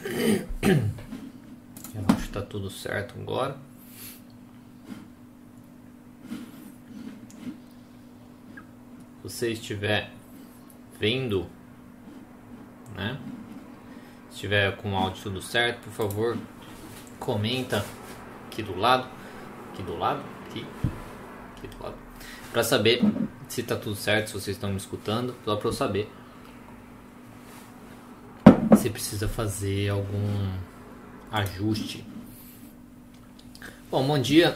Eu acho que tá tudo certo agora. Se você estiver vendo, né? Se estiver com o áudio tudo certo, por favor, comenta aqui do lado, aqui do lado, aqui, aqui do lado, para saber se tá tudo certo, se vocês estão me escutando, só para eu saber precisa fazer algum ajuste. Bom, bom dia.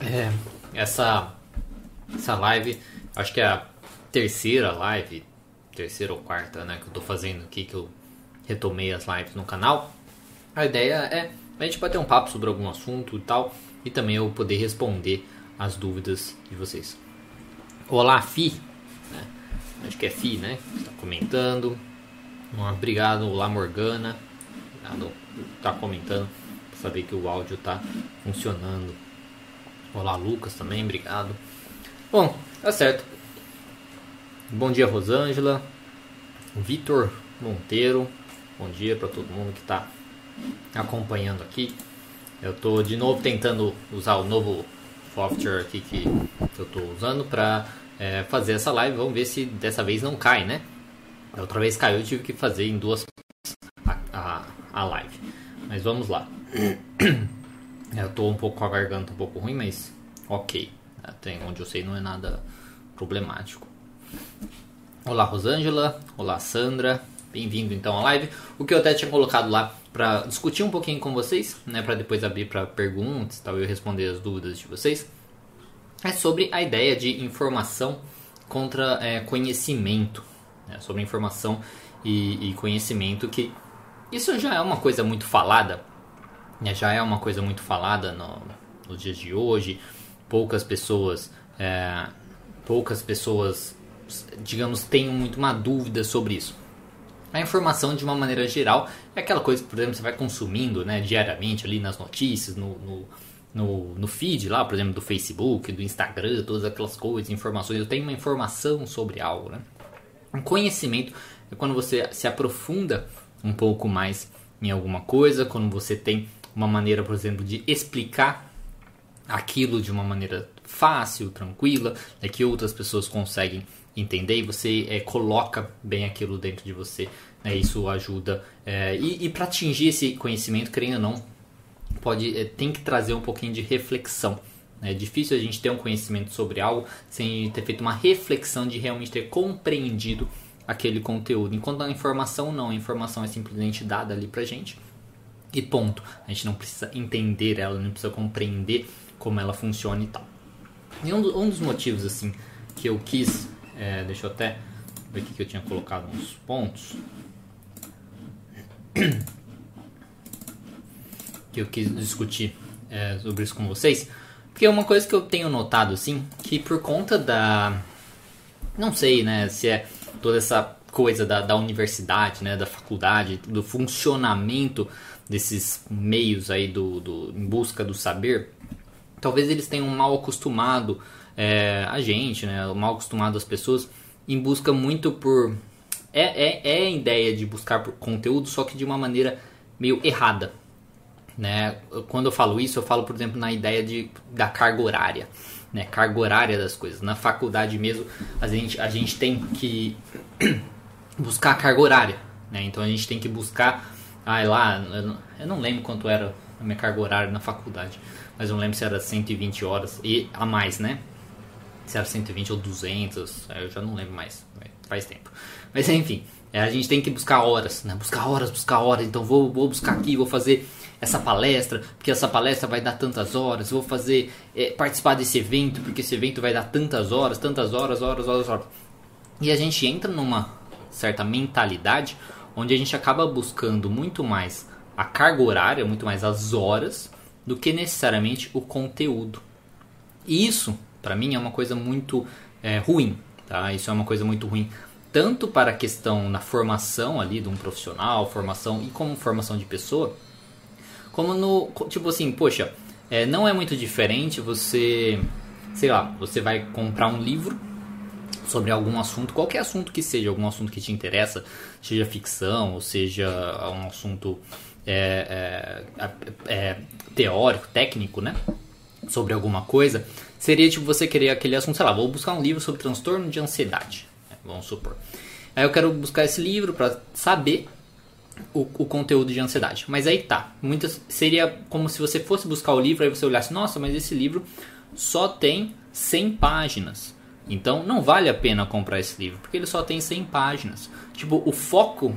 É, essa essa live, acho que é a terceira live, terceira ou quarta, né, que eu tô fazendo aqui que eu retomei as lives no canal. A ideia é a gente bater um papo sobre algum assunto e tal, e também eu poder responder as dúvidas de vocês. Olá, Fi. Né? Acho que é Fi, né? Está comentando. Obrigado, olá Morgana. Obrigado tá comentando para saber que o áudio tá funcionando. Olá Lucas também, obrigado. Bom, tá certo. Bom dia Rosângela, Vitor Monteiro. Bom dia para todo mundo que está acompanhando aqui. Eu tô de novo tentando usar o novo software aqui que eu tô usando para é, fazer essa live. Vamos ver se dessa vez não cai, né? A outra vez caiu, eu tive que fazer em duas a, a, a live. Mas vamos lá. Eu tô um pouco com a garganta um pouco ruim, mas ok. Tem onde eu sei não é nada problemático. Olá Rosângela, olá Sandra, bem-vindo então à live. O que eu até tinha colocado lá para discutir um pouquinho com vocês, né, para depois abrir para perguntas, tal, eu responder as dúvidas de vocês, é sobre a ideia de informação contra é, conhecimento, né, sobre informação e, e, conhecimento que isso já é uma coisa muito falada, né, já é uma coisa muito falada no, nos dias de hoje. Poucas pessoas, é, poucas pessoas, digamos, têm muito uma dúvida sobre isso. A informação, de uma maneira geral, é aquela coisa que, por exemplo, você vai consumindo né, diariamente ali nas notícias, no, no, no, no feed lá, por exemplo, do Facebook, do Instagram, todas aquelas coisas, informações. Eu tenho uma informação sobre algo, né? Um conhecimento é quando você se aprofunda um pouco mais em alguma coisa, quando você tem uma maneira, por exemplo, de explicar aquilo de uma maneira fácil, tranquila, é que outras pessoas conseguem entender e você é, coloca bem aquilo dentro de você. Né? Isso ajuda. É, e, e para atingir esse conhecimento, querendo ou não, pode, é, tem que trazer um pouquinho de reflexão. É difícil a gente ter um conhecimento sobre algo sem ter feito uma reflexão de realmente ter compreendido aquele conteúdo. Enquanto a informação não, a informação é simplesmente dada ali pra gente e ponto. A gente não precisa entender ela, não precisa compreender como ela funciona e tal. E um, um dos motivos assim que eu quis, é, deixa eu até ver aqui que eu tinha colocado uns pontos que eu quis discutir é, sobre isso com vocês, porque uma coisa que eu tenho notado assim, que por conta da não sei, né, se é toda essa coisa da, da universidade, né, da faculdade, do funcionamento desses meios aí do, do em busca do saber, talvez eles tenham mal acostumado é, a gente, né, mal acostumado as pessoas em busca muito por é, é, é a ideia de buscar por conteúdo, só que de uma maneira meio errada, né? Quando eu falo isso, eu falo, por exemplo, na ideia de, da carga horária né, carga horária das coisas. Na faculdade mesmo, a gente, a gente tem que buscar a carga horária. Né? Então a gente tem que buscar. Ah, lá, eu não, eu não lembro quanto era a minha carga horária na faculdade, mas eu não lembro se era 120 horas e a mais, né? Se era 120 ou 200, eu já não lembro mais, faz tempo. Mas enfim, a gente tem que buscar horas, né? Buscar horas, buscar horas. Então vou, vou buscar aqui, vou fazer essa palestra, porque essa palestra vai dar tantas horas, vou fazer é, participar desse evento, porque esse evento vai dar tantas horas, tantas horas, horas, horas, horas. E a gente entra numa certa mentalidade onde a gente acaba buscando muito mais a carga horária, muito mais as horas, do que necessariamente o conteúdo. E isso, para mim, é uma coisa muito é, ruim. Tá? Isso é uma coisa muito ruim tanto para a questão na formação ali de um profissional, formação e como formação de pessoa, como no. Tipo assim, poxa, é, não é muito diferente você. Sei lá, você vai comprar um livro sobre algum assunto, qualquer assunto que seja, algum assunto que te interessa, seja ficção, ou seja um assunto é, é, é, teórico, técnico, né? Sobre alguma coisa, seria tipo você querer aquele assunto, sei lá, vou buscar um livro sobre transtorno de ansiedade, né, vamos supor. Aí eu quero buscar esse livro para saber o, o, conteúdo de ansiedade. Mas aí tá, muitas seria como se você fosse buscar o livro aí você olhasse, nossa, mas esse livro só tem 100 páginas. Então não vale a pena comprar esse livro, porque ele só tem 100 páginas. Tipo, o foco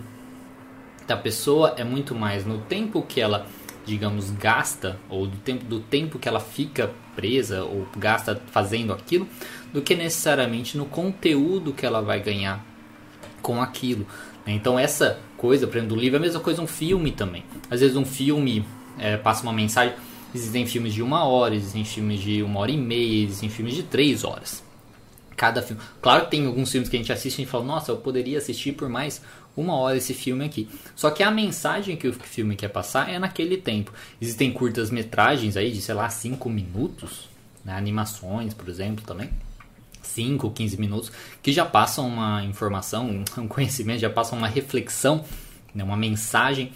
da pessoa é muito mais no tempo que ela, digamos, gasta, ou do tempo, do tempo que ela fica presa ou gasta fazendo aquilo, do que necessariamente no conteúdo que ela vai ganhar com aquilo. Então essa coisa, por exemplo, do livro é a mesma coisa um filme também. Às vezes um filme é, passa uma mensagem. Existem filmes de uma hora, existem filmes de uma hora e meia, existem filmes de três horas cada filme. Claro que tem alguns filmes que a gente assiste e fala, nossa, eu poderia assistir por mais uma hora esse filme aqui. Só que a mensagem que o filme quer passar é naquele tempo. Existem curtas metragens aí de, sei lá, 5 minutos, né? animações, por exemplo, também. 5, 15 minutos, que já passam uma informação, um conhecimento, já passam uma reflexão, né? uma mensagem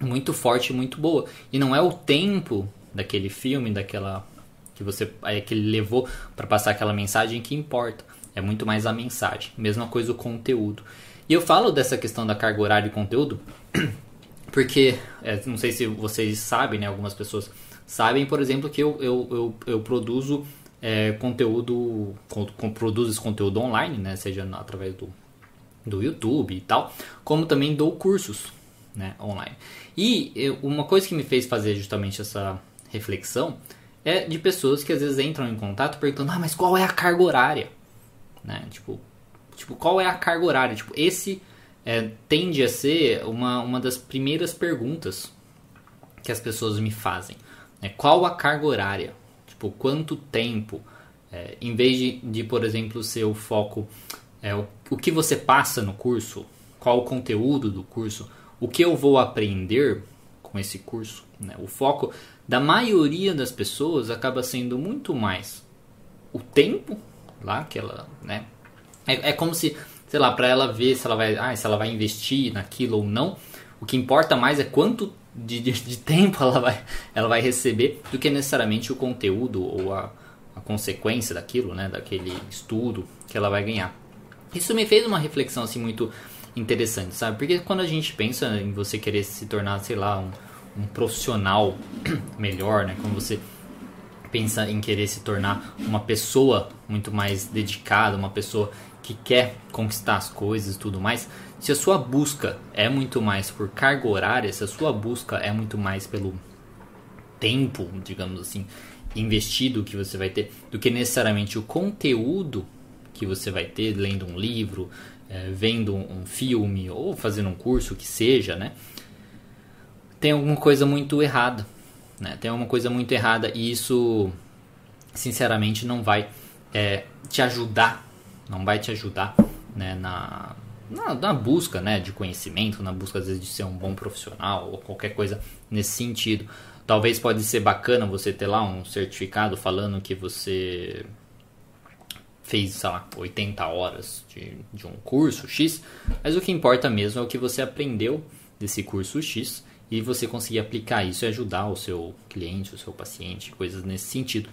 muito forte, muito boa. E não é o tempo daquele filme, daquela que você é, que ele levou para passar aquela mensagem que importa. É muito mais a mensagem. Mesma coisa o conteúdo. E eu falo dessa questão da carga horária e conteúdo porque, é, não sei se vocês sabem, né, algumas pessoas sabem, por exemplo, que eu, eu, eu, eu produzo é, conteúdo, com, com, produzo esse conteúdo online, né, seja através do, do YouTube e tal, como também dou cursos né, online. E eu, uma coisa que me fez fazer justamente essa reflexão é de pessoas que às vezes entram em contato perguntando: "Ah, mas qual é a carga horária?", né? Tipo, tipo, qual é a carga horária? Tipo, esse é, tende a ser uma, uma das primeiras perguntas que as pessoas me fazem. Né? Qual a carga horária? Tipo, quanto tempo? É, em vez de, de, por exemplo, ser o foco, é, o, o que você passa no curso, qual o conteúdo do curso, o que eu vou aprender com esse curso. Né? O foco da maioria das pessoas acaba sendo muito mais o tempo lá que ela, né? É, é como se, sei lá, para ela ver se ela vai, ah, se ela vai investir naquilo ou não. O que importa mais é quanto de, de, de tempo ela vai, ela vai receber do que necessariamente o conteúdo ou a, a consequência daquilo, né? Daquele estudo que ela vai ganhar. Isso me fez uma reflexão assim muito interessante, sabe? Porque quando a gente pensa em você querer se tornar, sei lá, um, um profissional melhor, né? Quando você pensa em querer se tornar uma pessoa muito mais dedicada, uma pessoa que quer conquistar as coisas e tudo mais, se a sua busca é muito mais por carga horária, se a sua busca é muito mais pelo tempo, digamos assim, investido que você vai ter, do que necessariamente o conteúdo que você vai ter lendo um livro, é, vendo um filme ou fazendo um curso que seja, né? Tem alguma coisa muito errada, né? Tem alguma coisa muito errada e isso, sinceramente, não vai é, te ajudar, não vai te ajudar, né? Na, na, na, busca, né? De conhecimento, na busca às vezes de ser um bom profissional ou qualquer coisa nesse sentido. Talvez pode ser bacana você ter lá um certificado falando que você fez, sei lá, 80 horas de, de um curso X, mas o que importa mesmo é o que você aprendeu desse curso X e você conseguir aplicar isso e ajudar o seu cliente, o seu paciente, coisas nesse sentido.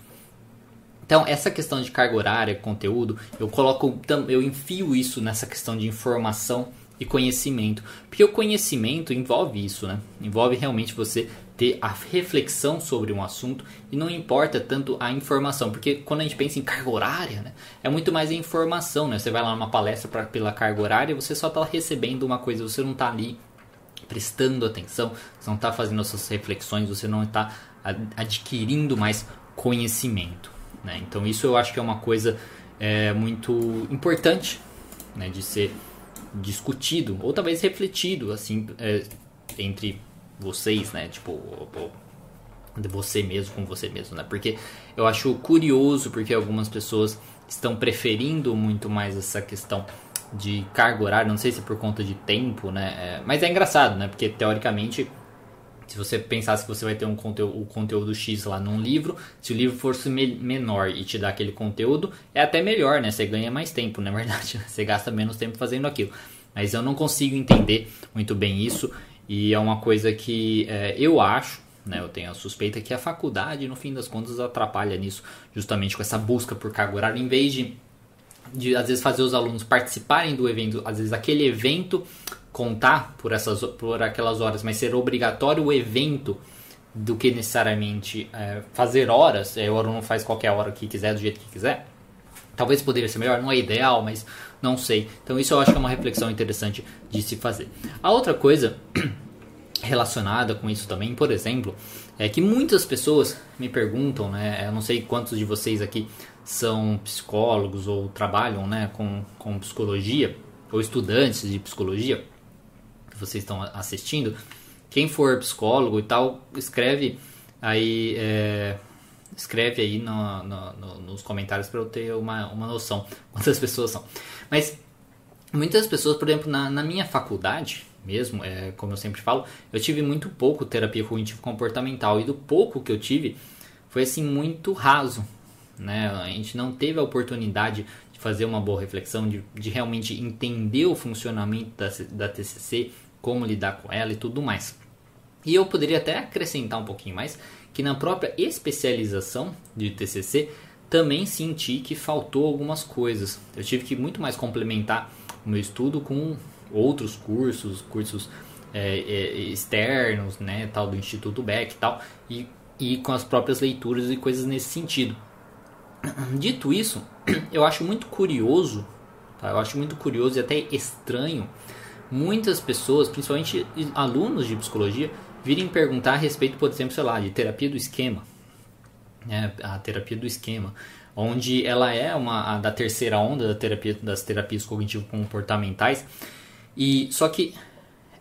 Então, essa questão de carga horária, conteúdo, eu coloco, eu enfio isso nessa questão de informação e conhecimento, porque o conhecimento envolve isso, né? Envolve realmente você ter a reflexão sobre um assunto e não importa tanto a informação, porque quando a gente pensa em carga horária, né, é muito mais a informação, né? Você vai lá numa palestra pra, pela carga horária, você só está recebendo uma coisa, você não está ali prestando atenção, você não está fazendo as suas reflexões, você não está adquirindo mais conhecimento, né? Então isso eu acho que é uma coisa é, muito importante, né, de ser discutido ou talvez refletido assim é, entre vocês, né? Tipo, de você mesmo com você mesmo, né? Porque eu acho curioso porque algumas pessoas estão preferindo muito mais essa questão de carga horária, não sei se é por conta de tempo, né? É, mas é engraçado, né? Porque teoricamente Se você pensasse que você vai ter um conteúdo, o conteúdo X lá num livro, se o livro fosse me menor e te dá aquele conteúdo, é até melhor, né? Você ganha mais tempo, na verdade. Você gasta menos tempo fazendo aquilo. Mas eu não consigo entender muito bem isso e é uma coisa que é, eu acho, né, eu tenho a suspeita que a faculdade, no fim das contas, atrapalha nisso, justamente com essa busca por carga em vez de, de às vezes fazer os alunos participarem do evento, às vezes aquele evento contar por essas por aquelas horas, mas ser obrigatório o evento do que necessariamente é, fazer horas, é, o aluno faz qualquer hora que quiser, do jeito que quiser. Talvez poderia ser melhor, não é ideal, mas não sei. Então isso eu acho que é uma reflexão interessante de se fazer. A outra coisa relacionada com isso também, por exemplo, é que muitas pessoas me perguntam, né? Eu não sei quantos de vocês aqui são psicólogos ou trabalham, né, com, com psicologia ou estudantes de psicologia que vocês estão assistindo. Quem for psicólogo e tal, escreve aí é, escreve aí no, no, no, nos comentários para eu ter uma, uma noção quantas pessoas são. Mas muitas pessoas, por exemplo, na, na minha faculdade mesmo, é, como eu sempre falo, eu tive muito pouco terapia cognitivo comportamental e do pouco que eu tive foi assim muito raso, né? A gente não teve a oportunidade de fazer uma boa reflexão, de, de realmente entender o funcionamento da, da TCC, como lidar com ela e tudo mais. E eu poderia até acrescentar um pouquinho mais que na própria especialização de TCC também senti que faltou algumas coisas. Eu tive que muito mais complementar o meu estudo com outros cursos, cursos é, é, externos, né, tal do Instituto Beck e tal, e, e com as próprias leituras e coisas nesse sentido. Dito isso, eu acho muito curioso, tá? eu acho muito curioso e até estranho muitas pessoas, principalmente alunos de psicologia, virem perguntar a respeito, por exemplo, sei lá, de terapia do esquema. Né? A terapia do esquema. Onde ela é uma da terceira onda da terapia, das terapias cognitivo-comportamentais. E só que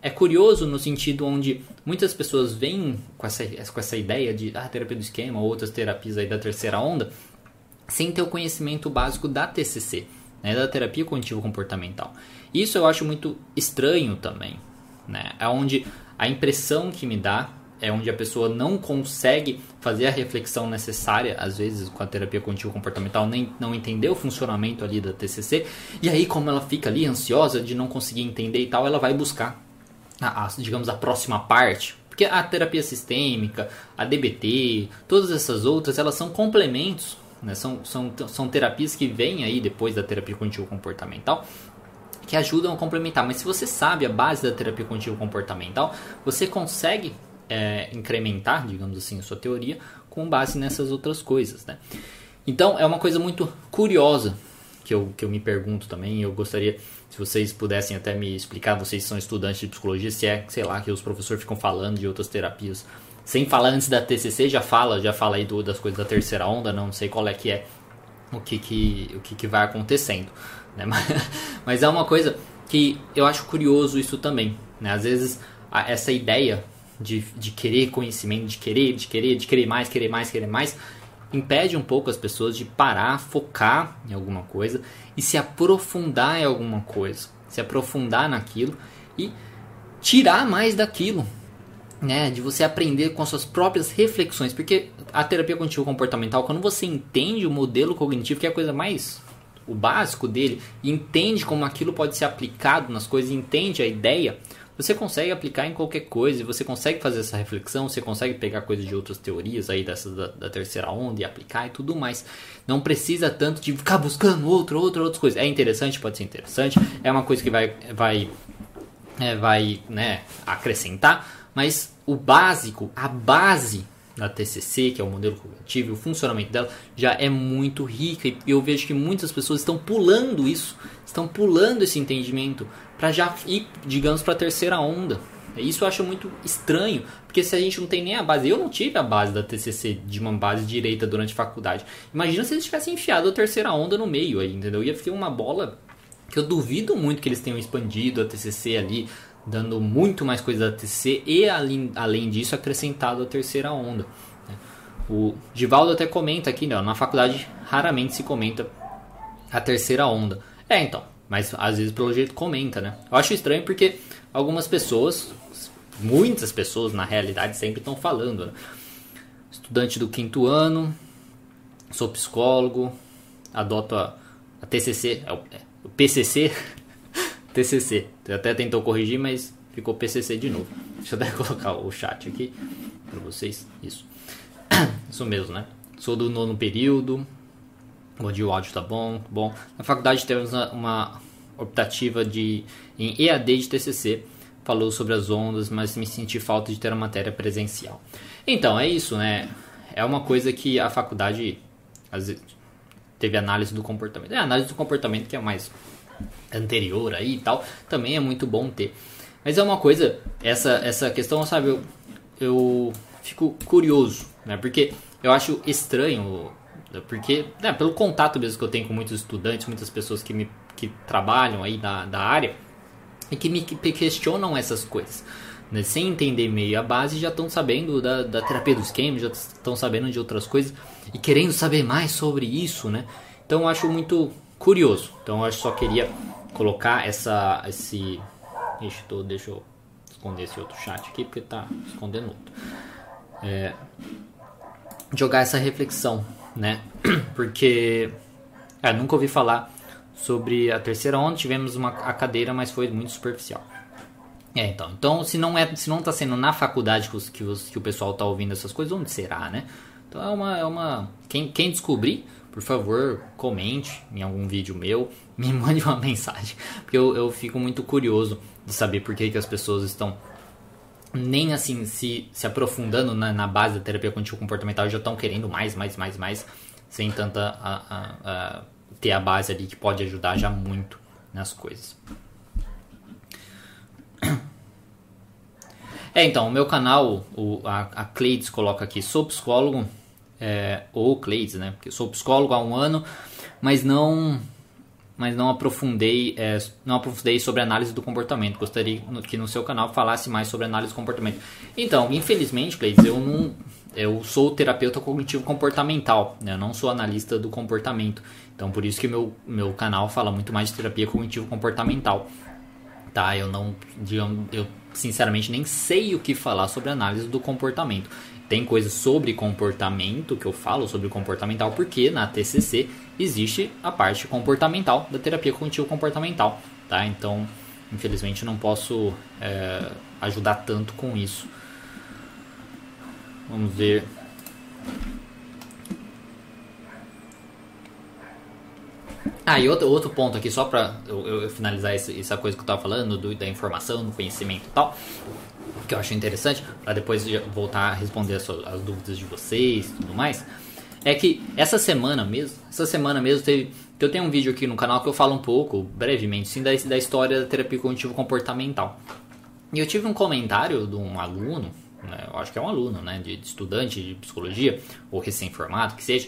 é curioso no sentido onde muitas pessoas vêm com essa, com essa ideia de ah, terapia do esquema ou outras terapias aí da terceira onda sem ter o conhecimento básico da TCC, né, da terapia cognitivo-comportamental. Isso eu acho muito estranho também, né? É onde a impressão que me dá é onde a pessoa não consegue fazer a reflexão necessária, às vezes com a terapia cognitivo comportamental, nem não entender o funcionamento ali da TCC, e aí como ela fica ali ansiosa de não conseguir entender e tal, ela vai buscar a, a digamos a próxima parte, porque a terapia sistêmica, a DBT, todas essas outras, elas são complementos, né? são, são, são terapias que vêm aí depois da terapia cognitivo comportamental que ajudam a complementar. Mas se você sabe a base da terapia cognitivo comportamental, você consegue é, incrementar, digamos assim, a sua teoria com base nessas outras coisas, né? Então é uma coisa muito curiosa que eu, que eu me pergunto também. Eu gostaria, se vocês pudessem até me explicar, vocês são estudantes de psicologia, se é, sei lá, que os professores ficam falando de outras terapias. Sem falar antes da TCC, já fala, já fala aí do, das coisas da terceira onda, não sei qual é que é o que, que, o que, que vai acontecendo. Né? Mas, é uma coisa que eu acho curioso isso também. Né? Às vezes essa ideia de, de querer conhecimento, de querer, de querer, de querer mais, querer mais, querer mais, impede um pouco as pessoas de parar, focar em alguma coisa e se aprofundar em alguma coisa, se aprofundar naquilo e tirar mais daquilo, né? De você aprender com as suas próprias reflexões, porque a terapia cognitivo comportamental, quando você entende o modelo cognitivo, que é a coisa mais o básico dele, entende como aquilo pode ser aplicado nas coisas, entende a ideia, você consegue aplicar em qualquer coisa, você consegue fazer essa reflexão, você consegue pegar coisas de outras teorias aí dessa da, da, terceira onda e aplicar e tudo mais. Não precisa tanto de ficar buscando outro, outra, outras coisas. É interessante, pode ser interessante, é uma coisa que vai, vai, é, vai né, acrescentar, mas o básico, a base da TCC, que é o modelo cognitivo, o funcionamento dela já é muito rica e eu vejo que muitas pessoas estão pulando isso, estão pulando esse entendimento para já ir, digamos, para a terceira onda. Isso eu acho muito estranho, porque se a gente não tem nem a base, eu não tive a base da TCC de uma base direita durante a faculdade. Imagina se eles tivessem enfiado a terceira onda no meio aí, entendeu? Ia ficar uma bola que eu duvido muito que eles tenham expandido a TCC ali dando muito mais coisa da TC e além, além disso acrescentado a terceira onda. Né? O Givaldo até comenta aqui, não, na faculdade raramente se comenta a terceira onda. É, então, mas às vezes pelo jeito comenta, né? Eu acho estranho porque algumas pessoas muitas pessoas na realidade sempre estão falando. Né? Estudante do quinto ano, sou psicólogo, adoto a, a TCC, é o, é, o PCC, TCC. Até tentou corrigir, mas ficou PCC de novo. Deixa eu até colocar o chat aqui para vocês. Isso. Isso mesmo, né? Sou do nono período. Bom dia, o áudio tá bom. Bom, na faculdade temos uma optativa de em EAD de TCC. Falou sobre as ondas, mas me senti falta de ter a matéria presencial. Então, é isso, né? É uma coisa que a faculdade às vezes, teve análise do comportamento. É, análise do comportamento que é mais anterior aí e tal, também é muito bom ter. Mas é uma coisa, essa, essa questão, sabe, eu, eu fico curioso, né? Porque eu acho estranho, porque, né, pelo contato mesmo que eu tenho com muitos estudantes, muitas pessoas que, me, que trabalham aí da, da área, e que me questionam essas coisas. Né? Sem entender meio a base, já estão sabendo da, da terapia do esquema, já estão sabendo de outras coisas e querendo saber mais sobre isso, né? Então eu acho muito curioso. Então eu só queria colocar essa, esse. Ixi, tô, deixa eu esconder esse outro chat aqui porque tá escondendo outro. É, jogar essa reflexão, né? Porque é, nunca ouvi falar sobre a terceira onda, tivemos uma a cadeira, mas foi muito superficial. É, então, então se não é, se não está sendo na faculdade que, os, que, os, que o pessoal está ouvindo essas coisas, onde será, né? Então é uma, é uma quem, quem descobrir, por favor, comente em algum vídeo meu, me mande uma mensagem, porque eu, eu fico muito curioso de saber por que, que as pessoas estão nem assim se, se aprofundando na, na base da terapia cognitivo comportamental, já estão querendo mais, mais, mais, mais, sem tanta a, a, a, ter a base ali que pode ajudar já muito nas coisas. É, então, o meu canal, o, a, a Cleides coloca aqui, sou psicólogo, é, ou Cleides, né? Porque sou psicólogo há um ano, mas não mas não aprofundei, é, não aprofundei sobre análise do comportamento. Gostaria que no seu canal falasse mais sobre análise do comportamento. Então, infelizmente, Cleides, eu não, eu sou terapeuta cognitivo comportamental, né? eu não sou analista do comportamento. Então, por isso que meu meu canal fala muito mais de terapia cognitivo comportamental. Tá? Eu não, digamos, eu sinceramente nem sei o que falar sobre análise do comportamento. Tem coisas sobre comportamento que eu falo sobre comportamental porque na TCC existe a parte comportamental da terapia cognitivo comportamental, tá? Então, infelizmente não posso é, ajudar tanto com isso. Vamos ver. Ah, e outro, outro ponto aqui, só pra eu, eu finalizar essa coisa que eu tava falando, do, da informação, do conhecimento e tal, que eu acho interessante, para depois voltar a responder as, as, dúvidas de vocês e tudo mais, é que essa semana mesmo, essa semana mesmo teve. Eu tenho um vídeo aqui no canal que eu falo um pouco, brevemente, sim, da, da história da terapia cognitivo comportamental. E eu tive um comentário de um aluno, né, eu acho que é um aluno, né, de, de estudante de psicologia, ou recém-formado, que seja,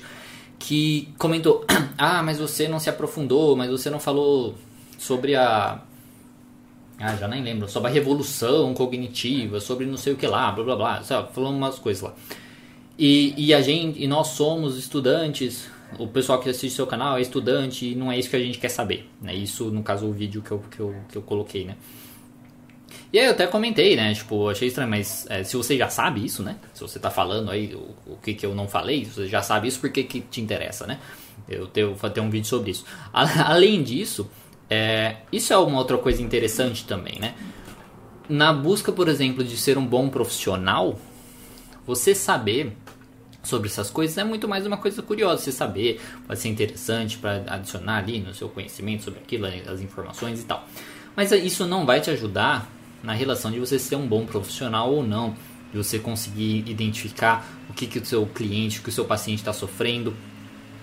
que comentou: Ah, mas você não se aprofundou, mas você não falou sobre a. Ah, já nem lembro. Sobre a revolução cognitiva, sobre não sei o que lá, blá blá blá. Sabe, falando umas coisas lá. E, e a gente, e nós somos estudantes, o pessoal que assiste seu canal é estudante e não é isso que a gente quer saber. Né? Isso, no caso, o vídeo que eu, que eu, que eu coloquei, né? E aí eu até comentei, né? Tipo, achei estranho, mas é, se você já sabe isso, né? Se você tá falando aí o, o que, que eu não falei, se você já sabe isso, por que, que te interessa, né? Eu vou ter um vídeo sobre isso. Além disso, é, isso é uma outra coisa interessante também, né? Na busca, por exemplo, de ser um bom profissional, você saber sobre essas coisas é muito mais uma coisa curiosa. Você saber pode ser interessante para adicionar ali no seu conhecimento sobre aquilo, as informações e tal. Mas isso não vai te ajudar na relação de você ser um bom profissional ou não, de você conseguir identificar o que, que o seu cliente, o que o seu paciente está sofrendo,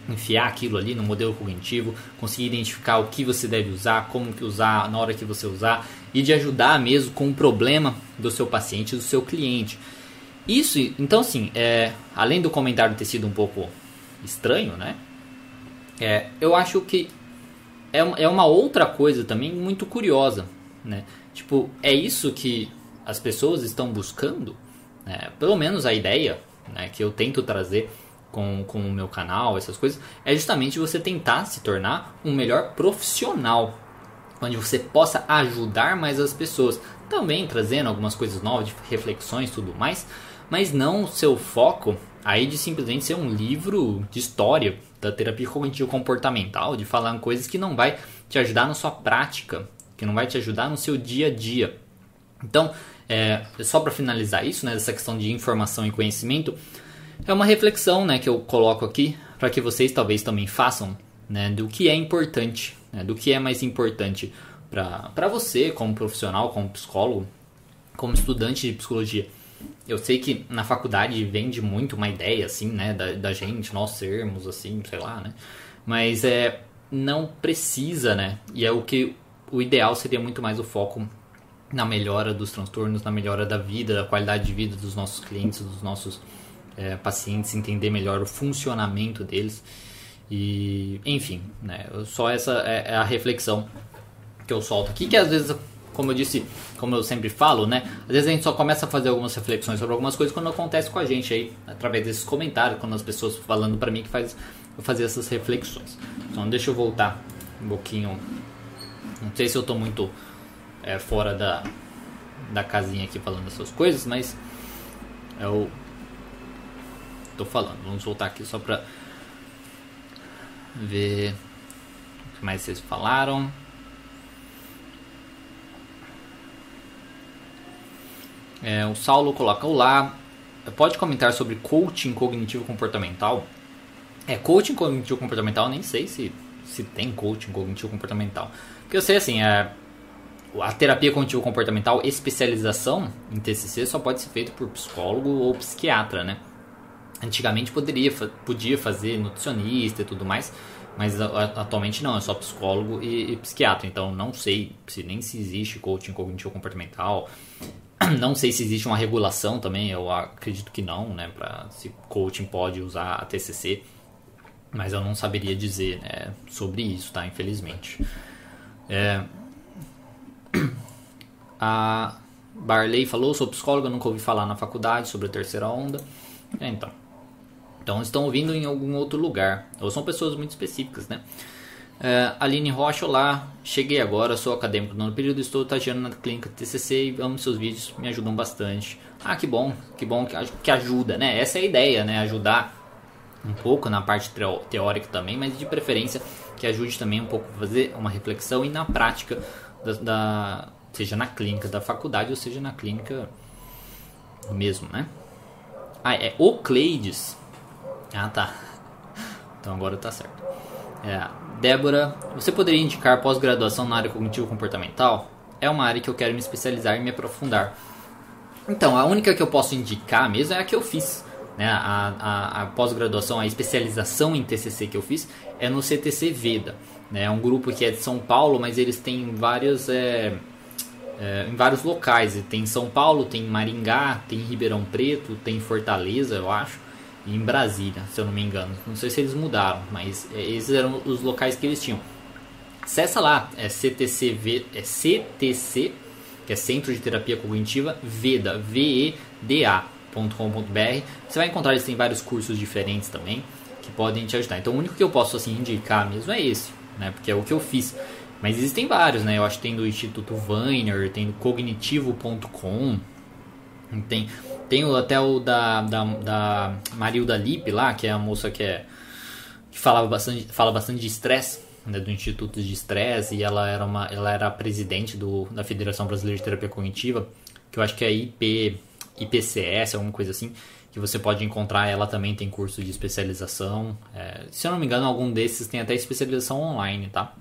enfiar aquilo ali no modelo cognitivo, conseguir identificar o que você deve usar, como que usar na hora que você usar e de ajudar mesmo com o problema do seu paciente, do seu cliente. Isso, então assim, é, além do comentário ter sido um pouco estranho, né? É, eu acho que é, é uma outra coisa também muito curiosa, né? Tipo, é isso que as pessoas estão buscando? Né? Pelo menos a ideia né, que eu tento trazer com, com o meu canal, essas coisas, é justamente você tentar se tornar um melhor profissional. onde você possa ajudar mais as pessoas, também trazendo algumas coisas novas, reflexões, tudo mais, mas não seu foco aí de simplesmente ser um livro de história da terapia cognitivo comportamental, de falar coisas que não vai te ajudar na sua prática, que não vai te ajudar no seu dia a dia. Então, é, só para finalizar isso, né, essa questão de informação e conhecimento, é uma reflexão né, que eu coloco aqui para que vocês talvez também façam né, do que é importante, né, do que é mais importante para você como profissional, como psicólogo, como estudante de psicologia. Eu sei que na faculdade vende muito uma ideia assim, né, da, da gente, nós sermos assim, sei lá, né? Mas é não precisa, né? E é o que o ideal seria muito mais o foco na melhora dos transtornos, na melhora da vida, da qualidade de vida dos nossos clientes, dos nossos é, pacientes, entender melhor o funcionamento deles. E, enfim, né, só essa é, é a reflexão que eu solto aqui, que às vezes, como eu disse, como eu sempre falo, né, às vezes a gente só começa a fazer algumas reflexões sobre algumas coisas quando acontece com a gente aí, através desses comentários, quando as pessoas falando para mim que faz eu fazer essas reflexões. Então, deixa eu voltar um pouquinho. Não sei se eu tô muito é, fora da, da casinha aqui falando essas coisas, mas eu tô falando. Vamos voltar aqui só pra ver o que mais vocês falaram. É, o Saulo coloca: Olá, pode comentar sobre coaching cognitivo comportamental? É, coaching cognitivo comportamental, nem sei se, se tem coaching cognitivo comportamental. Porque eu sei assim, é, a terapia cognitivo comportamental, especialização em TCC só pode ser feito por psicólogo ou psiquiatra, né? Antigamente poderia, podia fazer nutricionista e tudo mais, mas atualmente não, é só psicólogo e, e, psiquiatra. Então não sei se nem se existe coaching cognitivo comportamental. Não sei se existe uma regulação também, eu acredito que não, né? Pra, se coaching pode usar a TCC, mas eu não saberia dizer né, sobre isso, tá? Infelizmente. É... A Barley falou, sou psicóloga, nunca ouvi falar na faculdade sobre a terceira onda. É, então. Então estão ouvindo em algum outro lugar. Ou são pessoas muito específicas, né? É, Aline Rocha, olá. Cheguei agora, sou acadêmico no período, estou estagiando na clínica TCC e amo seus vídeos, me ajudam bastante. Ah, que bom, que bom que ajuda, né? Essa é a ideia, né? Ajudar um pouco na parte teórica também, mas de preferência que ajude também um pouco a fazer uma reflexão e na prática, da, da seja na clínica da faculdade ou seja na clínica mesmo, né? Ah, é Ocleides. Ah, tá. Então agora tá certo. É, Débora, você poderia indicar pós-graduação na área cognitivo-comportamental? É uma área que eu quero me especializar e me aprofundar. Então, a única que eu posso indicar mesmo é a que eu fiz. Né? A, a, a pós-graduação, a especialização em TCC que eu fiz é no CTC Veda. Né? É um grupo que é de São Paulo, mas eles têm vários... É, é, em vários locais. Tem em São Paulo, tem em Maringá, tem em Ribeirão Preto, tem em Fortaleza, eu acho, em Brasília, se eu não me engano. Não sei se eles mudaram, mas é, esses eram os locais que eles tinham. Acessa lá, é CTCV, é CTC, que é Centro de Terapia Cognitiva, VEDA, V-E-D-A.com.br. Você vai encontrar, eles têm vários cursos diferentes também, que podem te ajudar. Então o único que eu posso assim indicar mesmo é esse, né? Porque é o que eu fiz. Mas existem vários, né? Eu acho que tem do Instituto Weiner, tem do cognitivo.com, tem, tem até o da, da, da Marilda Lippe lá, que é a moça que, é, que falava bastante, fala bastante de estresse, né, do Instituto de Estresse, e ela era, uma, ela era presidente do, da Federação Brasileira de Terapia Cognitiva, que eu acho que é IP, IPCS, alguma coisa assim, que você pode encontrar. Ela também tem curso de especialização. É, se eu não me engano, algum desses tem até especialização online, tá?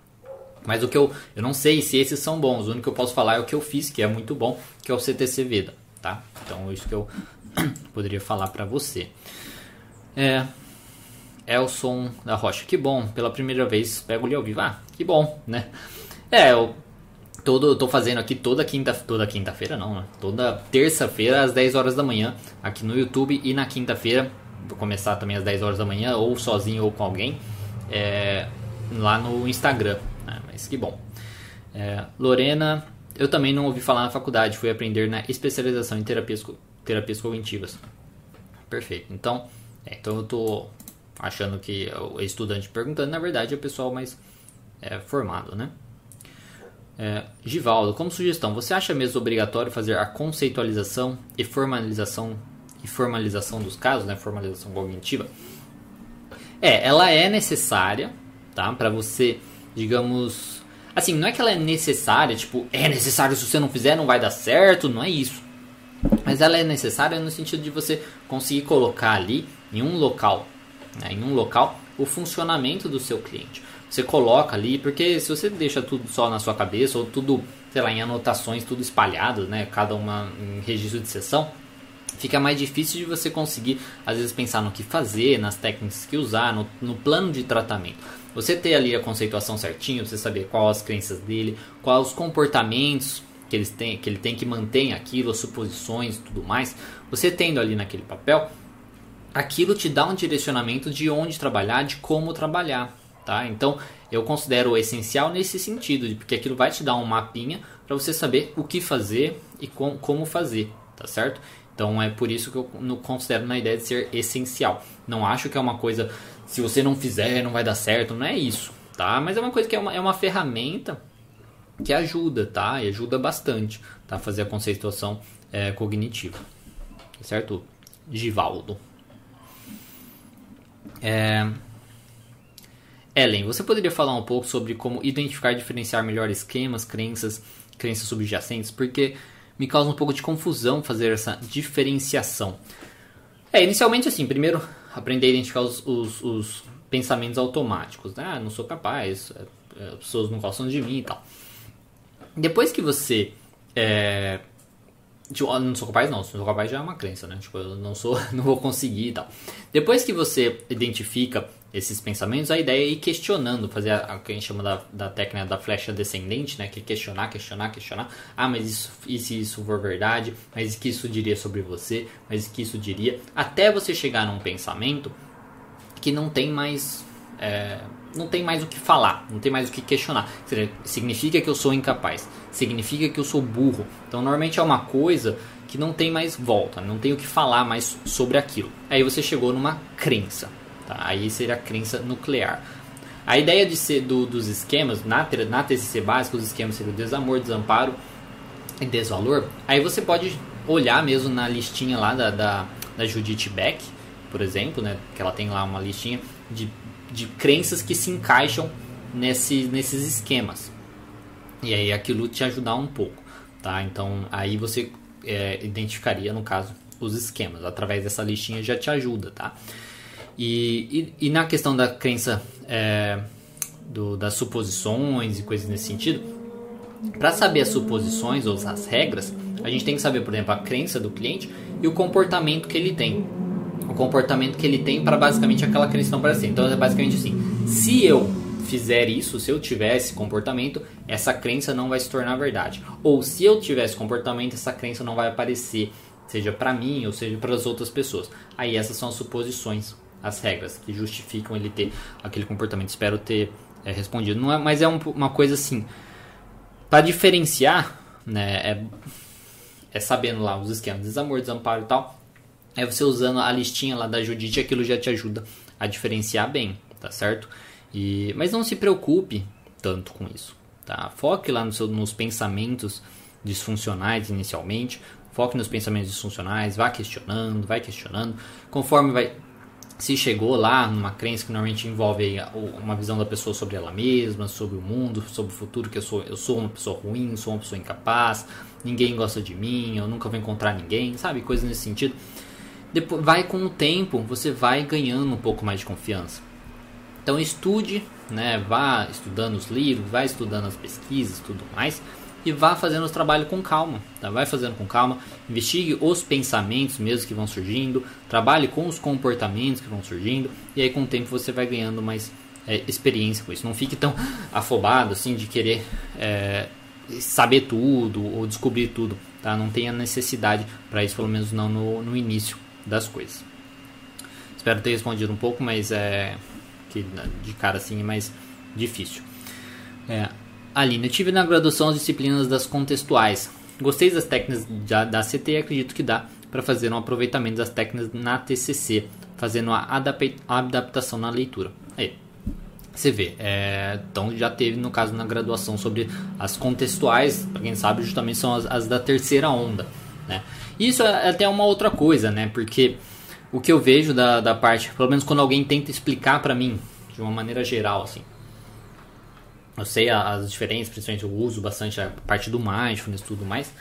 Mas o que eu, eu não sei se esses são bons. O único que eu posso falar é o que eu fiz, que é muito bom, que é o CTC Veda, tá? Então isso que eu poderia falar para você. É, Elson da Rocha, que bom, pela primeira vez pego-lhe ao vivo. Ah, que bom, né? É, eu todo, tô fazendo aqui toda quinta toda quinta-feira não, né? Toda terça-feira às 10 horas da manhã aqui no YouTube e na quinta-feira vou começar também às 10 horas da manhã ou sozinho ou com alguém é, lá no Instagram, ah, mas que bom. É, Lorena, eu também não ouvi falar na faculdade, fui aprender na especialização em terapias, terapias cognitivas. Perfeito. Então, é, então eu tô achando que o estudante perguntando, na verdade, é o pessoal mais é, formado, né? É, Givaldo, como sugestão, você acha mesmo obrigatório fazer a conceitualização e formalização e formalização dos casos, né, formalização cognitiva? É, ela é necessária, tá, para você, digamos, assim, não é que ela é necessária, tipo, é necessário se você não fizer não vai dar certo, não é isso. Mas ela é necessária no sentido de você conseguir colocar ali em um local, né, em um local, o funcionamento do seu cliente. Você coloca ali, porque se você deixa tudo só na sua cabeça, ou tudo, sei lá, em anotações, tudo espalhado, né? Cada uma em registro de sessão, fica mais difícil de você conseguir, às vezes, pensar no que fazer, nas técnicas que usar, no, no plano de tratamento. Você ter ali a conceituação certinho, você saber quais as crenças dele, quais os comportamentos que, eles têm, que ele tem que manter aquilo, as suposições tudo mais, você tendo ali naquele papel, aquilo te dá um direcionamento de onde trabalhar, de como trabalhar tá? Então eu considero essencial nesse sentido, porque aquilo vai te dar um mapinha para você saber o que fazer e com, como fazer, tá certo? Então é por isso que eu considero na ideia de ser essencial. Não acho que é uma coisa, se você não fizer, não vai dar certo, não é isso, tá? Mas é uma coisa que é uma, é uma ferramenta que ajuda, tá? E ajuda bastante, tá? Fazer a conceituação é, cognitiva, certo? Givaldo. É, Ellen, você poderia falar um pouco sobre como identificar e diferenciar melhor esquemas, crenças, crenças subjacentes? Porque me causa um pouco de confusão fazer essa diferenciação. É, inicialmente assim, primeiro aprender a identificar os, os, os pensamentos automáticos. Né? Ah, não sou capaz, é, as pessoas não gostam de mim e tal. Depois que você é, Tipo, não sou capaz, não. Não sou capaz já é uma crença, né? Tipo, eu não sou, não vou conseguir e tal. Depois que você identifica esses pensamentos, a ideia é ir questionando, fazer a que a gente chama da, da técnica da flecha descendente, né? Que é questionar, questionar, questionar. Ah, mas isso, e se isso for verdade? Mas o que isso diria sobre você? Mas o que isso diria? Até você chegar num pensamento que não tem mais. É, não tem mais o que falar, não tem mais o que questionar. Significa que eu sou incapaz, significa que eu sou burro. Então, normalmente é uma coisa que não tem mais volta, não tem o que falar mais sobre aquilo. Aí você chegou numa crença. Tá? Aí seria a crença nuclear. A ideia de ser do, dos esquemas, na, na TCC básica, os esquemas seriam desamor, desamparo e desvalor. Aí você pode olhar mesmo na listinha lá da, da, da Judith Beck, por exemplo, né? que ela tem lá uma listinha de, de crenças que se encaixam nesse, nesses esquemas. E aí aquilo te ajudar um pouco. Tá? Então aí você é, identificaria, no caso, os esquemas. Através dessa listinha já te ajuda. Tá? E, e, e na questão da crença é, do, das suposições e coisas nesse sentido, para saber as suposições ou as regras, a gente tem que saber, por exemplo, a crença do cliente e o comportamento que ele tem. O comportamento que ele tem para basicamente aquela crença não aparecer. Então é basicamente assim: se eu fizer isso, se eu tiver esse comportamento, essa crença não vai se tornar verdade. Ou se eu tiver esse comportamento, essa crença não vai aparecer, seja para mim ou seja para as outras pessoas. Aí essas são as suposições as regras que justificam ele ter aquele comportamento. Espero ter é, respondido. Não é, mas é um, uma coisa assim, para diferenciar, né, é, é sabendo lá os esquemas, desamor, desamparo e tal. É você usando a listinha lá da Judite, aquilo já te ajuda a diferenciar bem, tá certo? E, mas não se preocupe tanto com isso, tá? Foque lá no seu, nos pensamentos disfuncionais inicialmente, foque nos pensamentos disfuncionais, vá questionando, vai questionando, conforme vai se chegou lá numa crença que normalmente envolve uma visão da pessoa sobre ela mesma, sobre o mundo, sobre o futuro, que eu sou, eu sou uma pessoa ruim, sou uma pessoa incapaz, ninguém gosta de mim, eu nunca vou encontrar ninguém, sabe? Coisas nesse sentido. Depois, vai com o tempo, você vai ganhando um pouco mais de confiança. Então estude, né? Vá estudando os livros, vai estudando as pesquisas, tudo mais e vá fazendo o trabalho com calma, tá? vai fazendo com calma, investigue os pensamentos mesmo que vão surgindo, trabalhe com os comportamentos que vão surgindo e aí com o tempo você vai ganhando mais é, experiência com isso. Não fique tão afobado assim de querer é, saber tudo ou descobrir tudo, tá? Não tenha necessidade para isso, pelo menos não no, no início das coisas. Espero ter respondido um pouco, mas é que de cara assim é mais difícil. É, Aline, eu tive na graduação as disciplinas das contextuais. Gostei das técnicas da, da CT e acredito que dá para fazer um aproveitamento das técnicas na TCC, fazendo a adaptação na leitura. Aí. Você vê, é, então já teve no caso na graduação sobre as contextuais, para quem sabe, justamente são as, as da terceira onda. Né? Isso é até uma outra coisa, né? Porque o que eu vejo da, da parte, pelo menos quando alguém tenta explicar para mim, de uma maneira geral, assim. Eu sei as diferenças, principalmente eu uso bastante a parte do mindfulness e tudo mais.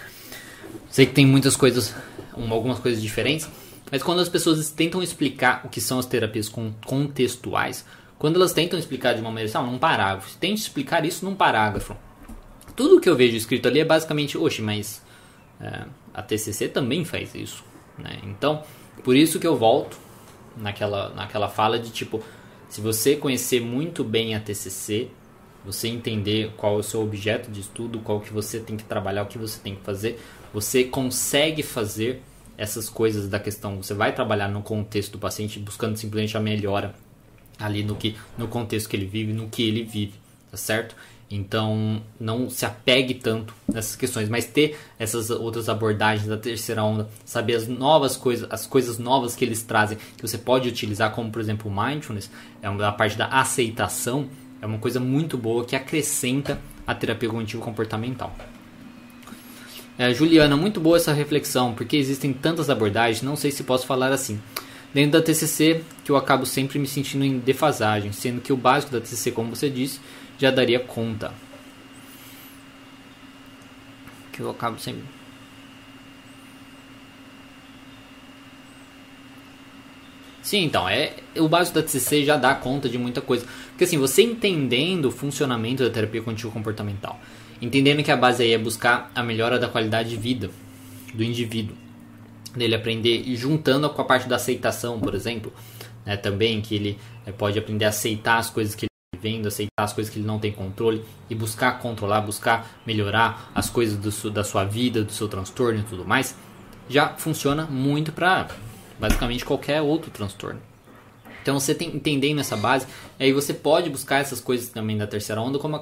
Sei que tem muitas coisas, algumas coisas diferentes, mas quando as pessoas tentam explicar o que são as terapias contextuais, quando elas tentam explicar de uma maneira, ah, num parágrafo, tente explicar isso num parágrafo. Tudo que eu vejo escrito ali é basicamente, oxe, mas é, a TCC também faz isso. Né? Então, por isso que eu volto naquela, naquela fala de tipo, se você conhecer muito bem a TCC, você entender qual é o seu objeto de estudo, qual que você tem que trabalhar, o que você tem que fazer, você consegue fazer essas coisas da questão. Você vai trabalhar no contexto do paciente buscando simplesmente a melhora ali no que no contexto que ele vive, no que ele vive, tá certo? Então, não se apegue tanto nessas questões, mas ter essas outras abordagens da terceira onda, saber as novas coisas, as coisas novas que eles trazem, que você pode utilizar, como por exemplo mindfulness, é a parte da aceitação, é uma coisa muito boa que acrescenta a terapia cognitivo comportamental. É, Juliana, muito boa essa reflexão, porque existem tantas abordagens, não sei se posso falar assim. Dentro da TCC, que eu acabo sempre me sentindo em defasagem, sendo que o básico da TCC, como você disse, já daria conta. Que eu acabo sempre. Sim, então, é o básico da TCC já dá conta de muita coisa. Porque assim, você entendendo o funcionamento da terapia cognitivo comportamental, entendendo que a base aí é buscar a melhora da qualidade de vida do indivíduo, dele aprender e juntando com a parte da aceitação, por exemplo, né, também que ele é, pode aprender a aceitar as coisas que ele está vendo, aceitar as coisas que ele não tem controle e buscar controlar, buscar melhorar as coisas do, da sua vida, do seu transtorno e tudo mais, já funciona muito para basicamente qualquer outro transtorno. Então você tem entendendo essa base, aí você pode buscar essas coisas também da terceira onda como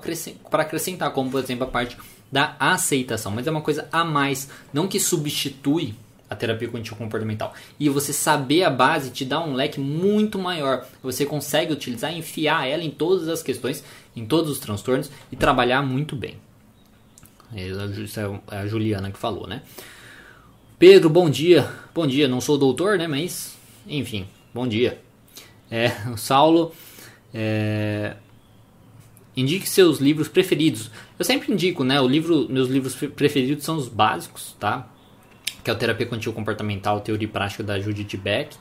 para acrescentar, como por exemplo a parte da aceitação, mas é uma coisa a mais, não que substitui a terapia cognitivo comportamental. E você saber a base te dá um leque muito maior. Você consegue utilizar enfiar ela em todas as questões, em todos os transtornos e trabalhar muito bem. Isso é a Juliana que falou, né? Pedro, bom dia. Bom dia, não sou doutor, né? Mas, enfim, bom dia. É, o Saulo. É, indique seus livros preferidos. Eu sempre indico, né? O livro, meus livros preferidos são os básicos, tá? que é o Terapia Contínua Comportamental, Teoria e Prática da Judith Beck,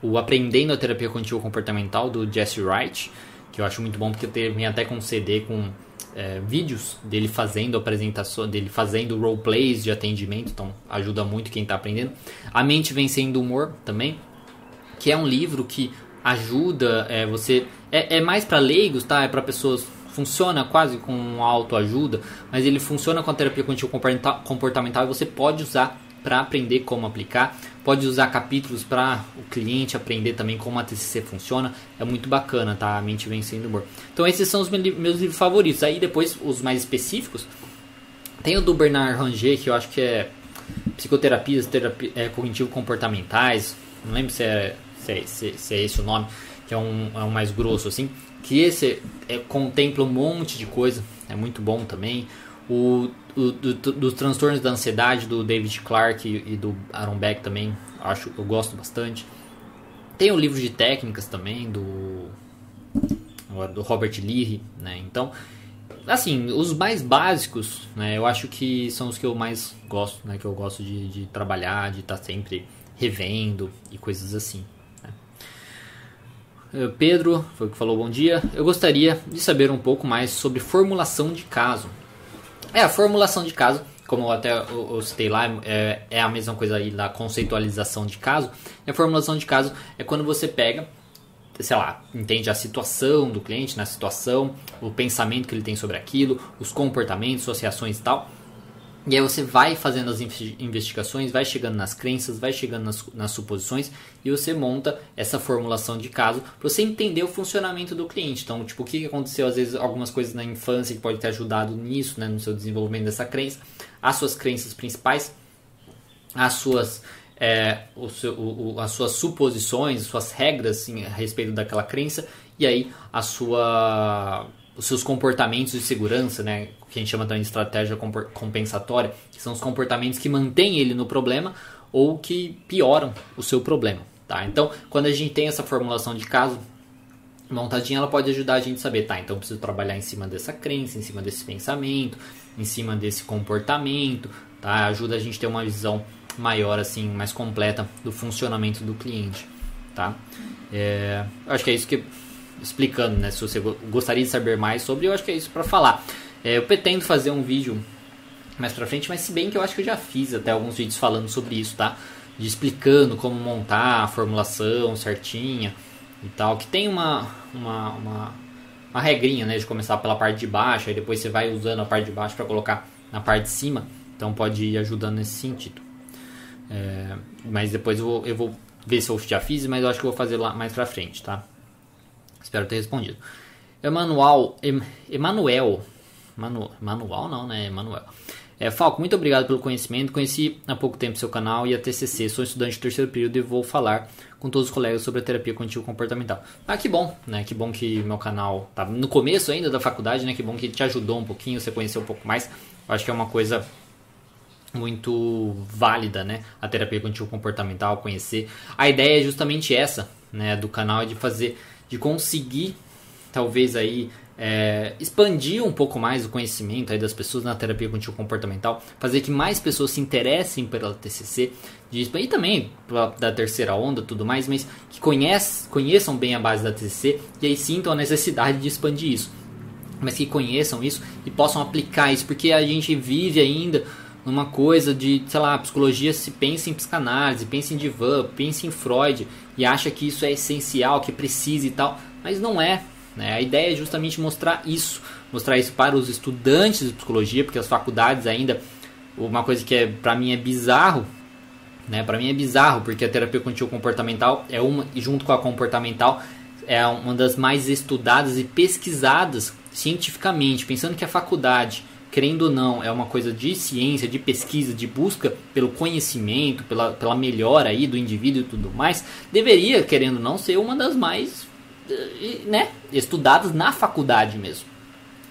o Aprendendo a Terapia Contínua Comportamental do Jesse Wright, que eu acho muito bom porque vem até com um CD com é, vídeos dele fazendo apresentação, dele fazendo roleplays de atendimento, então ajuda muito quem está aprendendo. A Mente Vencendo o Humor também, que é um livro que ajuda é, você. É, é mais para leigos, tá? É para pessoas funciona quase com autoajuda, mas ele funciona com a terapia contínua comportamental e você pode usar para aprender como aplicar. Pode usar capítulos para o cliente aprender também como a TCC funciona. É muito bacana, tá? A mente vencendo o humor. Então esses são os meus livros favoritos. Aí depois os mais específicos. Tem o do Bernard Ranger, que eu acho que é psicoterapias terapia, é, cognitivo-comportamentais. Não lembro se é, se é, se, é, esse o nome, que é um, é um mais grosso assim. Que esse é, contempla um monte de coisa, é muito bom também. O, o do, dos transtornos da ansiedade do David Clark e, e, do Aaron Beck também, acho eu gosto bastante. Tem o livro de técnicas também do do Robert Leary, né? Então, assim, os mais básicos, né? Eu acho que são os que eu mais gosto, né? Que eu gosto de, de trabalhar, de estar tá sempre revendo e coisas assim. Né? Eh, Pedro foi o que falou bom dia. Eu gostaria de saber um pouco mais sobre formulação de caso. É, a formulação de caso, como até eu, citei lá, é, é, a mesma coisa aí da conceitualização de caso. E a formulação de caso é quando você pega, sei lá, entende a situação do cliente, na né, situação, o pensamento que ele tem sobre aquilo, os comportamentos, associações e tal. E aí você vai fazendo as investigações, vai chegando nas crenças, vai chegando nas, nas suposições e você monta essa formulação de caso para você entender o funcionamento do cliente. Então, tipo, o que aconteceu, às vezes, algumas coisas na infância que pode ter ajudado nisso, né, no seu desenvolvimento dessa crença, as suas crenças principais, as suas, é, o seu, o, as suas suposições, suas regras assim, a respeito daquela crença e aí a sua os seus comportamentos de segurança, né, que a gente chama também de estratégia compensatória, que são os comportamentos que mantêm ele no problema ou que pioram o seu problema, tá? Então, quando a gente tem essa formulação de caso montadinha, ela pode ajudar a gente a saber, tá? Então, preciso trabalhar em cima dessa crença, em cima desse pensamento, em cima desse comportamento, tá? Ajuda a gente a ter uma visão maior, assim, mais completa do funcionamento do cliente, tá? É, acho que é isso que explicando, né? Se você gostaria de saber mais sobre, eu acho que é isso para falar. É, eu pretendo fazer um vídeo mais pra frente, mas se bem que eu acho que eu já fiz até alguns vídeos falando sobre isso, tá? De explicando como montar a formulação certinha e tal, que tem uma, uma, uma, uma regrinha, né? De começar pela parte de baixo, aí depois você vai usando a parte de baixo para colocar na parte de cima, então pode ir ajudando nesse sentido. É, mas depois eu vou, eu vou ver se eu já fiz, mas eu acho que eu vou fazer lá mais pra frente, tá? Espero ter respondido. Emanuel, Emanuel, Manu, Manual não, né? Emanuel. É, Falco, muito obrigado pelo conhecimento. Conheci há pouco tempo seu canal e a TCC. Sou estudante do terceiro período e vou falar com todos os colegas sobre a terapia cognitivo comportamental. Ah, que bom, né? Que bom que meu canal tá no começo ainda da faculdade, né? Que bom que te ajudou um pouquinho, você conheceu um pouco mais. Eu acho que é uma coisa muito válida, né? A terapia cognitivo comportamental, conhecer. A ideia é justamente essa, né, do canal é de fazer de conseguir talvez aí é, expandir um pouco mais o conhecimento aí das pessoas na terapia cognitivo comportamental, fazer que mais pessoas se interessem pela TCC, de, e também da terceira onda tudo mais, mas que conhece, conheçam bem a base da TCC e aí sintam a necessidade de expandir isso, mas que conheçam isso e possam aplicar isso, porque a gente vive ainda numa coisa de, sei lá, psicologia se pensa em psicanálise, pensa em divã, pensa em Freud e acha que isso é essencial, que precisa e tal, mas não é. Né? A ideia é justamente mostrar isso, mostrar isso para os estudantes de psicologia, porque as faculdades ainda, uma coisa que é, para mim é bizarro, né? Para mim é bizarro, porque a terapia contínua comportamental é uma, junto com a comportamental, é uma das mais estudadas e pesquisadas cientificamente, pensando que a faculdade querendo ou não, é uma coisa de ciência, de pesquisa, de busca pelo conhecimento, pela, pela melhora aí do indivíduo e tudo mais, deveria, querendo ou não, ser uma das mais eh, né, estudadas na faculdade mesmo.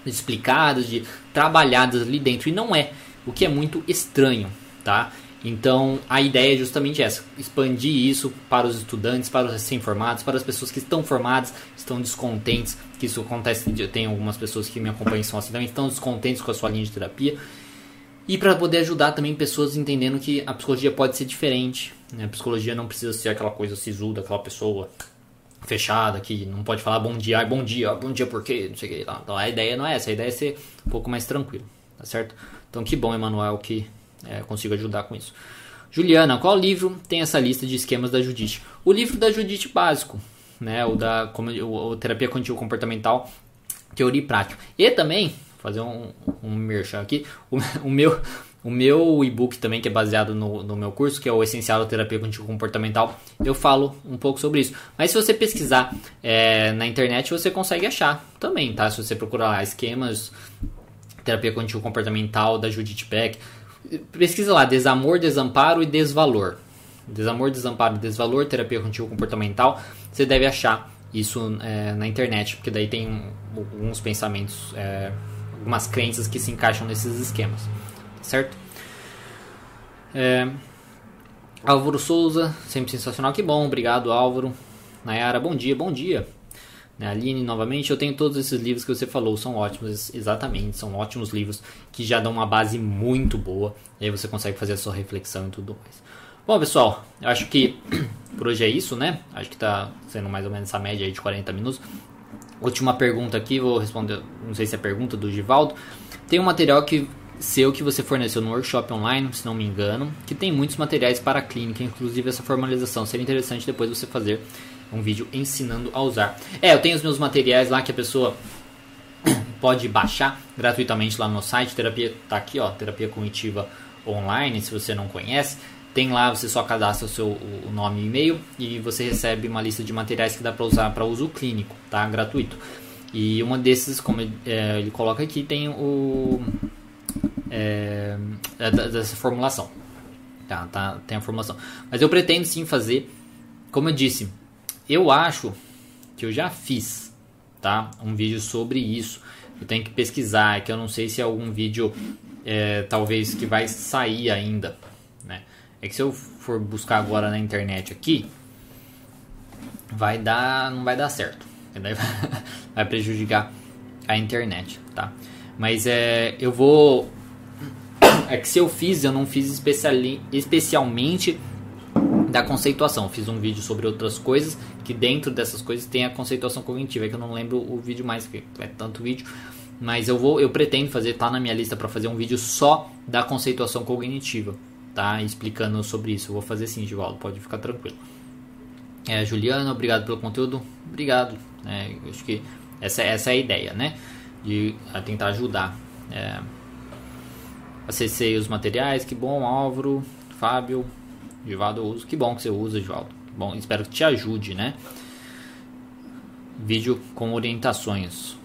Explicadas, de trabalhadas ali dentro. E não é, o que é muito estranho, tá? Então a ideia é justamente essa: expandir isso para os estudantes, para os recém-formados, para as pessoas que estão formadas, estão descontentes, que isso acontece. Tem algumas pessoas que me acompanham são assim também, estão descontentes com a sua linha de terapia. E para poder ajudar também pessoas entendendo que a psicologia pode ser diferente. Né? A psicologia não precisa ser aquela coisa sisuda, aquela pessoa fechada que não pode falar bom dia, bom dia, bom dia por quê, não sei o que. Então a ideia não é essa, a ideia é ser um pouco mais tranquilo, tá certo? Então que bom, Emanuel, que é, consigo ajudar com isso. Juliana, qual livro tem essa lista de esquemas da Judite? O livro da Judite básico, né? O da como, o, o terapia cognitivo comportamental, teoria e prática. E também fazer um, um merchan aqui, o, o meu o meu e-book também, que é baseado no, no meu curso, que é o Essencial da Terapia Cognitivo Comportamental, eu falo um pouco sobre isso. Mas se você pesquisar é, na internet, você consegue achar também, tá? Se você procurar lá esquemas, terapia cognitivo comportamental da Judith Beck, pesquisa lá, desamor, desamparo e desvalor. Desamor, desamparo e desvalor, terapia cognitivo comportamental. Você deve achar isso é, na internet, porque daí tem alguns pensamentos, é, algumas crenças que se encaixam nesses esquemas, certo? É, Álvaro Souza, sempre sensacional, que bom, obrigado Álvaro. Nayara, bom dia, bom dia. Né, Aline, novamente, eu tenho todos esses livros que você falou, são ótimos, exatamente, são ótimos livros que já dão uma base muito boa, e aí você consegue fazer a sua reflexão e tudo mais. Bom, pessoal, eu acho que por hoje é isso, né? Acho que tá sendo mais ou menos essa média aí de 40 minutos. Última pergunta aqui, vou responder, não sei se é pergunta do Givaldo. Tem um material que seu que você forneceu no workshop online, se não me engano, que tem muitos materiais para a clínica, inclusive essa formalização. Seria interessante depois você fazer um vídeo ensinando a usar. É, eu tenho os meus materiais lá que a pessoa pode baixar gratuitamente lá no site. Terapia tá aqui, ó, terapia cognitiva online, se você não conhece. Tem lá, você só cadastra o seu o nome e e-mail e você recebe uma lista de materiais que dá para usar para uso clínico, tá? Gratuito. E uma desses, como ele, é, ele coloca aqui, tem o é, é dessa formulação. Tá, tá, tem a formulação. Mas eu pretendo sim fazer, como eu disse, eu acho que eu já fiz tá? Um vídeo sobre isso. Eu tenho que pesquisar, é que eu não sei se é algum vídeo é, talvez que vai sair ainda, né? É que se eu for buscar agora na internet aqui, vai dar, não vai dar certo. vai prejudicar a internet, tá? Mas é, eu vou é que se eu fiz, eu não fiz especialmente da conceituação. Fiz um vídeo sobre outras coisas, que dentro dessas coisas tem a conceituação cognitiva, é que eu não lembro o vídeo mais, porque é tanto vídeo. Mas eu vou, eu pretendo fazer, tá na minha lista para fazer um vídeo só da conceituação cognitiva, tá? Explicando sobre isso. Eu vou fazer sim, Givaldo, pode ficar tranquilo. É, Juliana, obrigado pelo conteúdo. Obrigado. É, acho que essa, essa é a ideia, né? De tentar ajudar. É, acessei os materiais, que bom, Álvaro, Fábio, Givaldo eu uso. Que bom que você usa, Givaldo. Bom, espero que te ajude, né? Vídeo com orientações.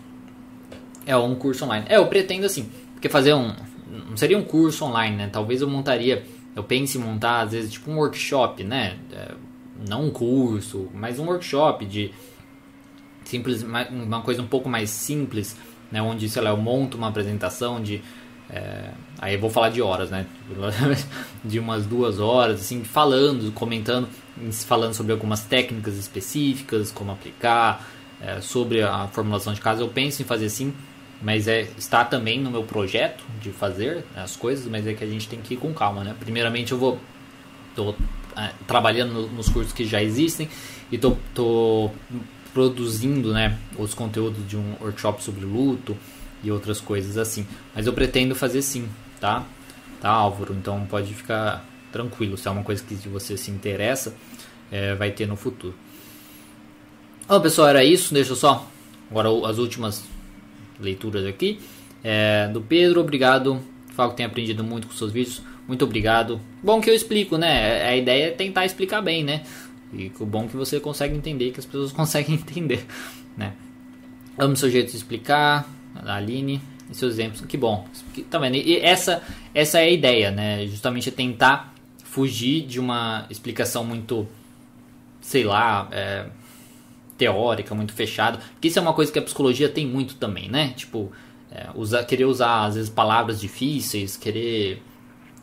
É um curso online. É, eu pretendo assim, porque fazer um. Não seria um curso online, né? Talvez eu montaria. Eu pense em montar, às vezes, tipo um workshop, né? É, não um curso, mas um workshop de simples, uma coisa um pouco mais simples, né? Onde, sei lá, eu monto uma apresentação de é, aí eu vou falar de horas, né? De umas duas horas, assim, falando, comentando, falando sobre algumas técnicas específicas, como aplicar, é, sobre a formulação de casos. Eu penso em fazer assim, mas é, está também no meu projeto de fazer as coisas, mas é que a gente tem que ir com calma, né? Primeiramente eu vou tô é, trabalhando nos cursos que já existem e tô, tô produzindo, né, os conteúdos de um workshop sobre luto, e outras coisas assim. Mas eu pretendo fazer sim, tá? Tá, Álvaro? Então pode ficar tranquilo. Se é uma coisa que você se interessa, é, vai ter no futuro. Bom, pessoal, era isso. Deixa só agora as últimas leituras aqui. É, do Pedro, obrigado. Falo que tem aprendido muito com seus vídeos. Muito obrigado. Bom que eu explico, né? A ideia é tentar explicar bem, né? E o bom que você consegue entender, que as pessoas conseguem entender, né? Amo seu jeito de explicar da Aline e seus exemplos. Que bom. Tá? E essa, essa é a ideia, né? Justamente é tentar fugir de uma explicação muito, sei lá, é, teórica, muito fechada. Porque isso é uma coisa que a psicologia tem muito também, né? Tipo, é, usar, querer usar às vezes palavras difíceis, querer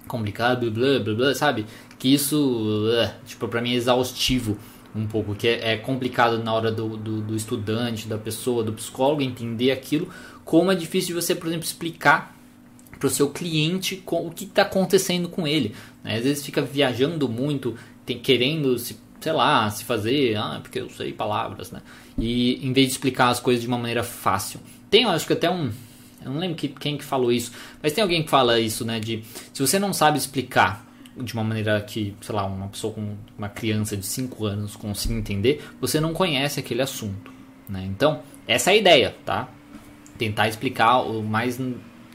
complicar, blá blá blá, blá sabe? Que isso, é, tipo, pra mim é exaustivo um pouco, que é, é complicado na hora do, do, do, estudante, da pessoa, do psicólogo entender aquilo, como é difícil você, por exemplo, explicar para o seu cliente o que está acontecendo com ele. Né? Às vezes fica viajando muito, tem, querendo se, sei lá, se fazer, ah, porque eu sei palavras, né? E em vez de explicar as coisas de uma maneira fácil. Tem, eu acho que até um, eu não lembro que, quem que falou isso, mas tem alguém que fala isso, né? De se você não sabe explicar de uma maneira que, sei lá, uma pessoa com uma criança de 5 anos consiga entender, você não conhece aquele assunto, né? Então, essa é a ideia, tá? Tentar explicar o mais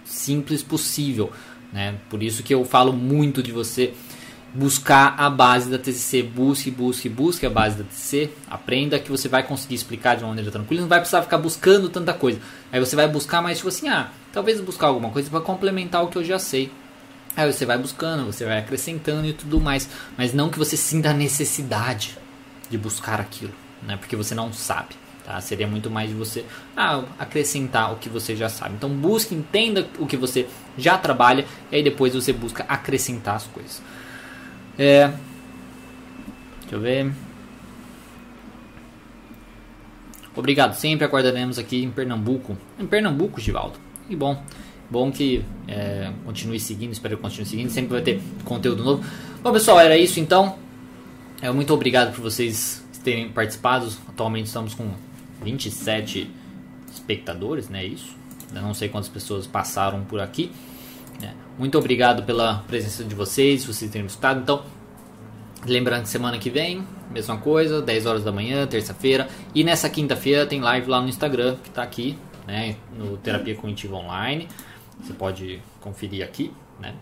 simples possível, né? Por isso que eu falo muito de você buscar a base da TCC, busque, busque, busque a base da TCC, aprenda que você vai conseguir explicar de uma maneira tranquila, não vai precisar ficar buscando tanta coisa. Aí você vai buscar mais tipo assim, ah, talvez buscar alguma coisa para complementar o que eu já sei. Aí você vai buscando, você vai acrescentando e tudo mais, mas não que você sinta a necessidade de buscar aquilo, né? Porque você não sabe. Tá? Seria muito mais você ah, acrescentar o que você já sabe. Então busque, entenda o que você já trabalha e aí depois você busca acrescentar as coisas. É, deixa eu ver. Obrigado, sempre aguardaremos aqui em Pernambuco. Em Pernambuco, Givaldo. Que bom. Bom que é, continue seguindo, espero que continue seguindo. Sempre vai ter conteúdo novo. Bom, pessoal, era isso então. É, muito obrigado por vocês terem participado. Atualmente estamos com 27 espectadores, né? Isso. Eu não sei quantas pessoas passaram por aqui. Né? Muito obrigado pela presença de vocês, vocês terem escutado. Então, lembrando que semana que vem, mesma coisa, 10 horas da manhã, terça-feira. E nessa quinta-feira tem live lá no Instagram, que está aqui, né? No Terapia Cognitiva Online. Você pode conferir aqui, né?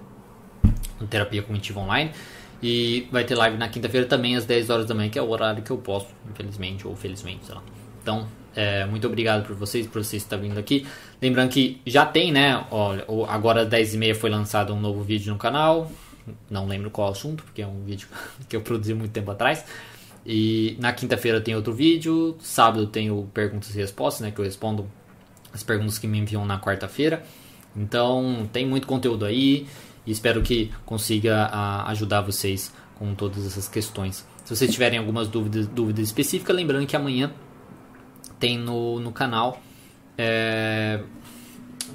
No Terapia Cognitiva Online. E vai ter live na quinta-feira também às 10 horas da manhã, que é o horário que eu posso, infelizmente ou felizmente, sei lá. Então, é, muito obrigado por vocês, por vocês estar vindo aqui. Lembrando que já tem, né? Olha, agora às 10h30 foi lançado um novo vídeo no canal. Não lembro qual assunto, porque é um vídeo que eu produzi muito tempo atrás. E na quinta-feira tem outro vídeo, sábado tem o perguntas e respostas, né, que eu respondo as perguntas que me enviam na quarta-feira. Então tem muito conteúdo aí e espero que consiga a, ajudar vocês com todas essas questões. Se vocês tiverem algumas dúvidas, dúvidas específicas, lembrando que amanhã tem no, no canal, é,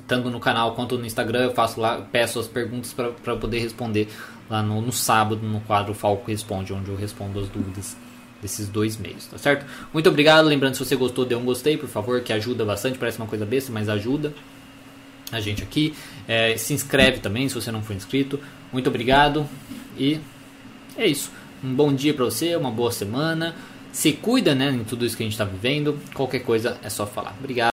tanto no canal quanto no Instagram, eu faço lá, peço as perguntas para poder responder lá no, no sábado no quadro Falco Responde, onde eu respondo as dúvidas desses dois meios, tá certo? Muito obrigado, lembrando se você gostou, dê um gostei, por favor, que ajuda bastante, parece uma coisa besta, mas ajuda a gente aqui. É, se inscreve também se você não for inscrito. Muito obrigado e é isso. Um bom dia para você, uma boa semana. Se cuida, né, em tudo isso que a gente está vivendo. Qualquer coisa é só falar. Obrigado.